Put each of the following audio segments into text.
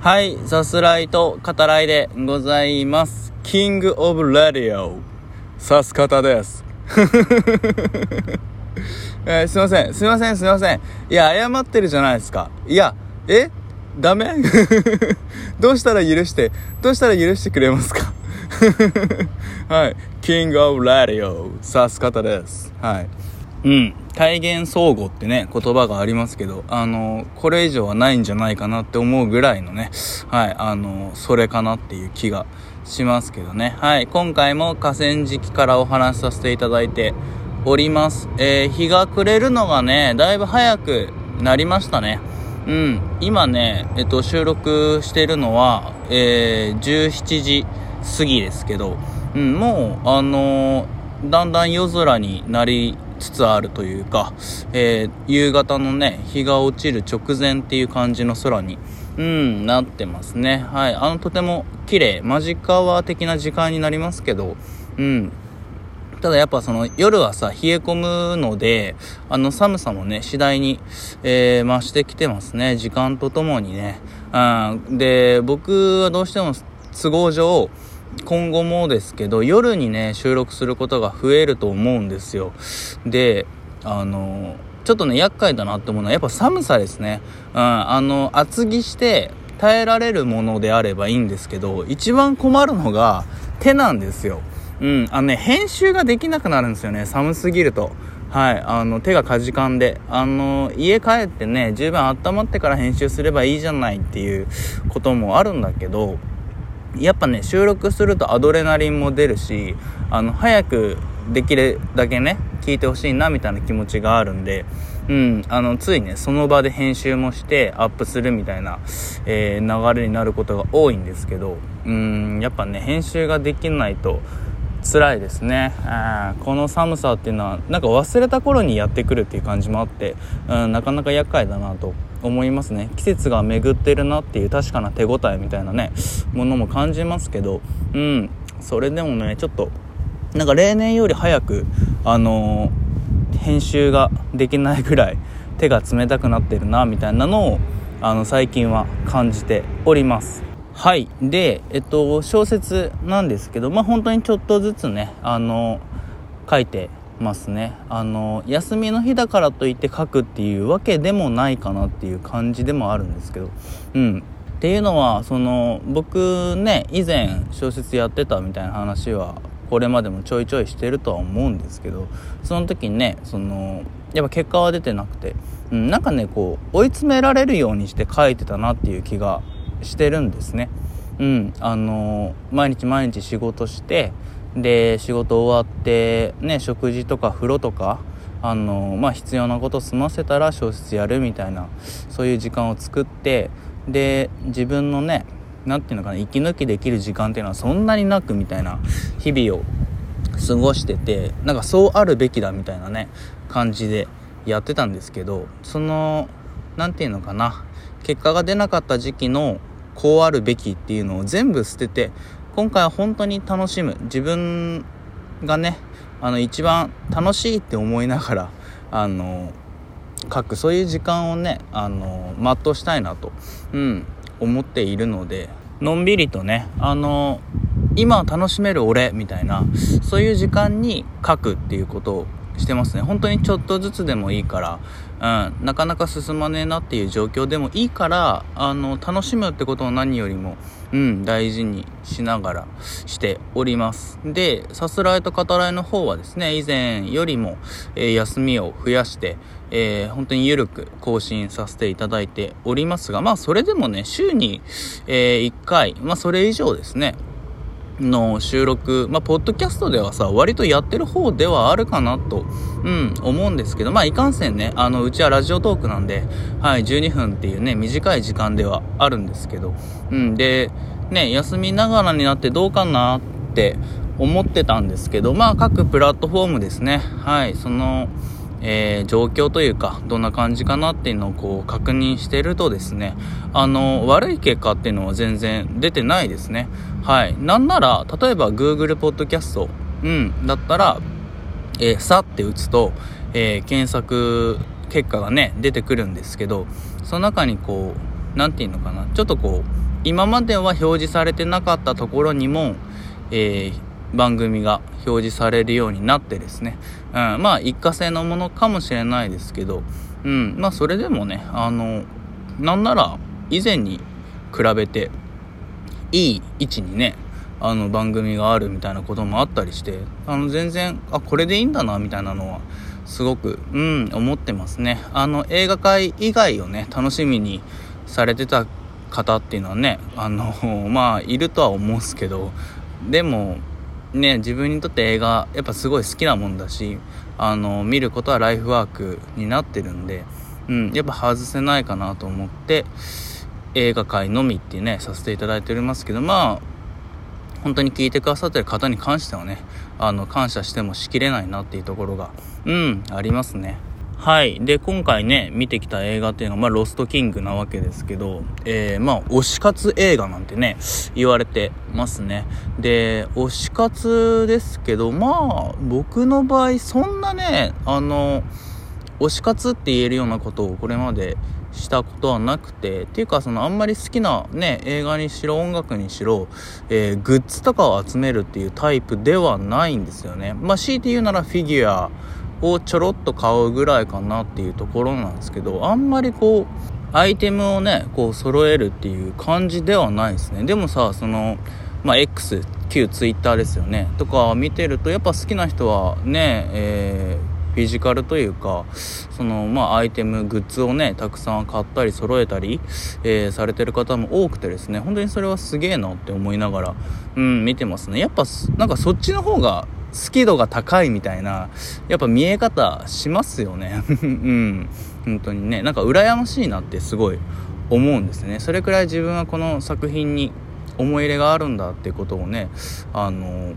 はい、さすらいと語らいでございます。キングオブラディオ、さす方です。えーすいません、すいません、すいません。いや、謝ってるじゃないですか。いや、え？ダメ？どうしたら許して、どうしたら許してくれますか？はい。キングオブラディオ、さす方です。はい。うん。体現相互ってね、言葉がありますけど、あの、これ以上はないんじゃないかなって思うぐらいのね、はい、あの、それかなっていう気がしますけどね。はい。今回も河川敷からお話しさせていただいております。えー、日が暮れるのがね、だいぶ早くなりましたね。うん。今ね、えっと、収録してるのは、えー、17時過ぎですけど、うん、もう、あのーだんだん夜空になりつつあるというか、えー夕方のね、日が落ちる直前っていう感じの空に、うん、なってますね。はい。あの、とても綺麗、間近は的な時間になりますけど、うん。ただやっぱその夜はさ、冷え込むので、あの寒さもね、次第に、えー増してきてますね。時間とともにね。うん。で、僕はどうしても都合上、今後もですけど、夜にね、収録することが増えると思うんですよ。で、あの、ちょっとね、厄介だなって思うのは、やっぱ寒さですね。うん、あの、厚着して耐えられるものであればいいんですけど、一番困るのが手なんですよ。うん、あのね、編集ができなくなるんですよね、寒すぎると。はい、あの、手がかじかんで。あの、家帰ってね、十分温まってから編集すればいいじゃないっていうこともあるんだけど、やっぱね、収録するとアドレナリンも出るし、あの、早くできるだけね、聞いてほしいなみたいな気持ちがあるんで、うん、あの、ついね、その場で編集もしてアップするみたいな、えー流れになることが多いんですけど、うん、やっぱね、編集ができないと、辛いですね。あーこの寒さっていうのはなんか忘れた頃にやってくるっていう感じもあって、うん、なかなか厄介だなと思いますね。季節が巡ってるなっていう確かな手応えみたいなねものも感じますけどうんそれでもねちょっとなんか例年より早くあのー編集ができないぐらい手が冷たくなってるなみたいなのをあの最近は感じております。はい。で、えっと、小説なんですけど、まあ、本当にちょっとずつね、あの、書いてますね。あの、休みの日だからといって書くっていうわけでもないかなっていう感じでもあるんですけど、うん。っていうのは、その、僕ね、以前小説やってたみたいな話は、これまでもちょいちょいしてるとは思うんですけど、その時にね、その、やっぱ結果は出てなくて、うん、なんかね、こう、追い詰められるようにして書いてたなっていう気がしてるんですね。うん、あの毎日毎日仕事してで仕事終わってね食事とか風呂とかあのまあ必要なこと済ませたら小説やるみたいなそういう時間を作ってで自分のねなんていうのかな息抜きできる時間っていうのはそんなになくみたいな日々を過ごしててなんかそうあるべきだみたいなね感じでやってたんですけどそのなんていうのかな結果が出なかった時期のこうあるべきっていうのを全部捨てて今回は本当に楽しむ。自分がねあの一番楽しいって思いながらあの書く。そういう時間をねあの全うしたいなと、うん、思っているのでのんびりとねあの今を楽しめる俺みたいなそういう時間に書くっていうことをしてますね。本当にちょっとずつでもいいから、うん、なかなか進まねえなっていう状況でもいいからあの楽しむってことを何よりも、うん、大事にしながらしております。でさすらいと語らいの方はですね以前よりも、えー休みを増やしてえー本当に緩く更新させていただいておりますがまあそれでもね週に、え1回まあそれ以上ですねの収録、まあ、ポッドキャストではさ、割とやってる方ではあるかなと、うん、思うんですけど、まあ、いかんせんね、あの、うちはラジオトークなんで、はい、12分っていうね、短い時間ではあるんですけど、うん、で、ね、休みながらになってどうかなって思ってたんですけど、まあ、各プラットフォームですね、はい、その、えー状況というか、どんな感じかなっていうのをこう確認してるとですね、あの、悪い結果っていうのは全然出てないですね。はい。なんなら、例えば Google Podcast、うん、だったら、えーさって打つと、えー検索結果がね、出てくるんですけど、その中にこう、なんていうのかな、ちょっとこう、今までは表示されてなかったところにも、えー、番組が表示されるようになってですね、うん、まあ一過性のものかもしれないですけど、うん、まあそれでもねあのなんなら以前に比べていい位置にねあの番組があるみたいなこともあったりしてあの全然あこれでいいんだなみたいなのはすごくうん思ってますね。あの映画界以外をね楽しみにされてた方っていうのはねあの まあいるとは思うんですけど。でもね自分にとって映画やっぱすごい好きなもんだしあの見ることはライフワークになってるんで、うん、やっぱ外せないかなと思って映画界のみってねさせていただいておりますけどまあ本当に聞いてくださってる方に関してはねあの感謝してもしきれないなっていうところがうんありますね。はい。で、今回ね、見てきた映画っていうのは、まあ、ロストキングなわけですけど、えー、まあ、推し活映画なんてね、言われてますね。で、推し活ですけど、まあ、僕の場合、そんなね、あの、推し活って言えるようなことをこれまでしたことはなくて、っていうか、その、あんまり好きなね、映画にしろ、音楽にしろ、えー、グッズとかを集めるっていうタイプではないんですよね。まあ、強いて言うならフィギュア、をちょろっと買うぐらいかなっていうところなんですけどあんまりこうアイテムをねこう揃えるっていう感じではないですね。でもさそのまあ X 旧 Twitter ですよね。とか見てるとやっぱ好きな人はねえフィジカルというかそのまあアイテムグッズをねたくさん買ったり揃えたり、えー、されてる方も多くてですね本当にそれはすげえなって思いながらうん見てますね。やっぱなんかそっちの方が好き度が高いみたいなやっぱ見え方しますよね。うん。本当にね。なんか羨ましいなってすごい思うんですね。それくらい自分はこの作品に思い入れがあるんだってことをねあの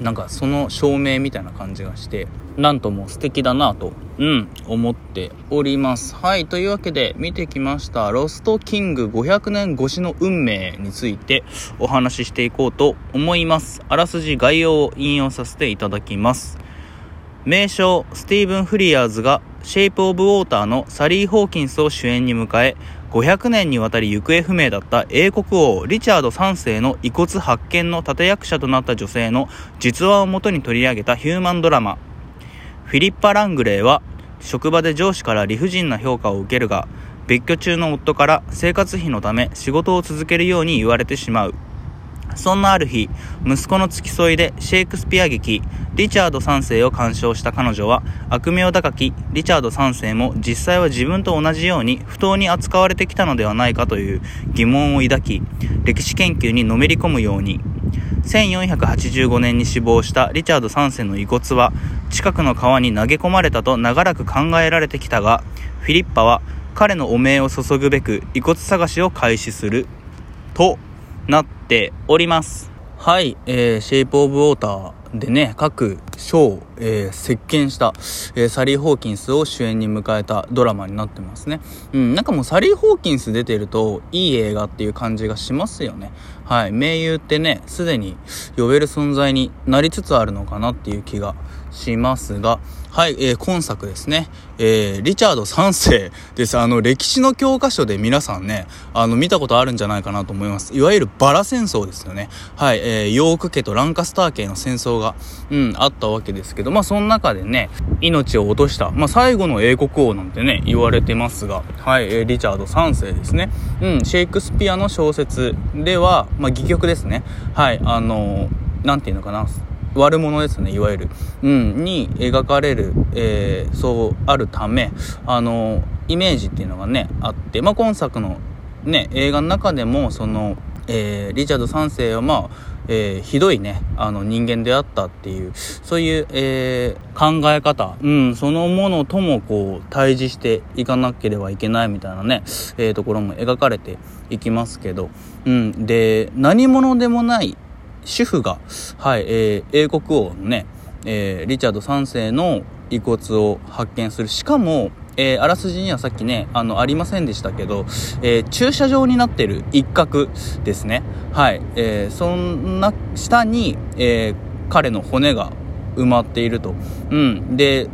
なんかその証明みたいな感じがしてなんとも素敵だなと、うん、思っております。はい、というわけで見てきました、ロストキング500年越しの運命についてお話ししていこうと思います。あらすじ概要を引用させていただきます。名将スティーブン・フリアーズがシェイプ・オブ・ウォーターのサリー・ホーキンスを主演に迎え、500年にわたり行方不明だった英国王リチャード3世の遺骨発見の立役者となった女性の実話をもとに取り上げたヒューマンドラマ。フィリッパ・ラングレーは職場で上司から理不尽な評価を受けるが別居中の夫から生活費のため仕事を続けるように言われてしまう。そんなある日息子の付き添いでシェイクスピア劇リチャード3世を鑑賞した彼女は悪名高きリチャード3世も実際は自分と同じように不当に扱われてきたのではないかという疑問を抱き歴史研究にのめり込むように1485年に死亡したリチャード3世の遺骨は近くの川に投げ込まれたと長らく考えられてきたがフィリッパは彼の汚名を注ぐべく遺骨探しを開始するとなっておりますはい、えー、シェイプオブウォーターでね、各賞を、えー、席巻した、えー、サリー・ホーキンスを主演に迎えたドラマになってますね。うん、なんかもうサリー・ホーキンス出てるといい映画っていう感じがしますよね。はい、名優ってね、すでに呼べる存在になりつつあるのかなっていう気がしますが、はい、えー、今作ですね、えー、リチャード3世です。あの、歴史の教科書で皆さんね、あの、見たことあるんじゃないかなと思います。いわゆるバラ戦争ですよね。はい、えー、ヨーク家とランカスター家の戦争が、うん、あったわけですけど、まあ、その中でね、命を落とした、まあ、最後の英国王なんてね、言われてますが、はい、えー、リチャード3世ですね。うん、シェイクスピアの小説では、まあ、戯曲ですね。はい、あのー、なんていうのかな、悪者ですねいわゆる、うん、に描かれる、えー、そうあるためあのイメージっていうのがねあって、まあ、今作の、ね、映画の中でもその、えー、リチャード3世はまあえー、ひどいね、あの人間であったっていう、そういう、えー、考え方、うん、そのものともこう、対峙していかなければいけないみたいなね、えー、ところも描かれていきますけど、うん、で、何者でもない主婦が、はい、えー、英国王のね、えー、リチャード3世の遺骨を発見する。しかも、えー、あらすじにはさっきね、あの、ありませんでしたけど、えー、駐車場になってる一角ですね。はい。えー、そんな下に、え彼の骨が埋まっていると。うん。で、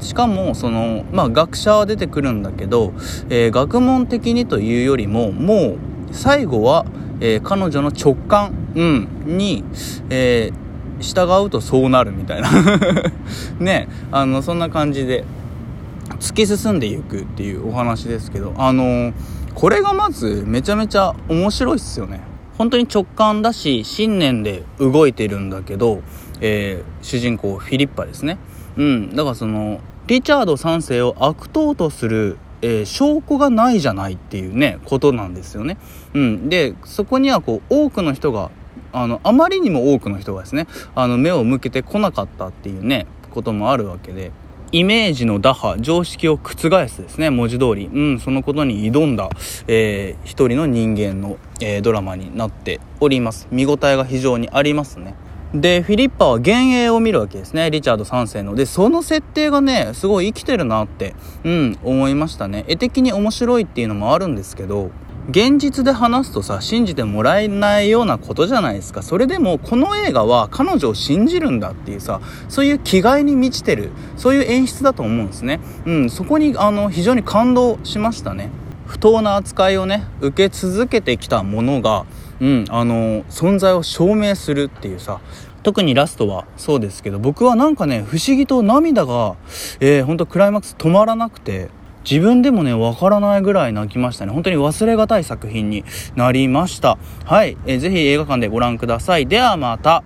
しかも、その、まあ、学者は出てくるんだけど、え学問的にというよりも、もう、最後は、えー、彼女の直感、うん、に、えー、従うとそうなるみたいな。ねあのそんな感じで突き進んでいくっていうお話ですけどあのー、これがまずめちゃめちゃ面白いっすよね。本当に直感だし信念で動いてるんだけど、えー、主人公フィリッパですね。うんだからそのリチャード3世を悪党とするえー、証拠がないじゃないっていうねことなんですよね。うん、でそこにはこう多くの人があのあまりにも多くの人がですねあの目を向けてこなかったっていうねこともあるわけでイメージの打破常識を覆すですね文字通り、うん、そのことに挑んだ、えー、一人の人間の、えー、ドラマになっております。見応えが非常にありますね。でフィリッパは幻影を見るわけですね。リチャード3世の。でその設定がねすごい生きてるなってうん思いましたね。絵的に面白いっていうのもあるんですけど現実で話すとさ信じてもらえないようなことじゃないですか。それでもこの映画は彼女を信じるんだっていうさそういう気概に満ちてるそういう演出だと思うんですね。うんそこにあの非常に感動しましたね。不当な扱いをね受け続けてきたものがうんあの存在を証明するっていうさ特にラストはそうですけど僕はなんかね不思議と涙が、えー、ほんとクライマックス止まらなくて自分でもね、わからないぐらい泣きましたね。本当に忘れがたい作品になりました。はい。えー、ぜひ映画館でご覧ください。ではまた。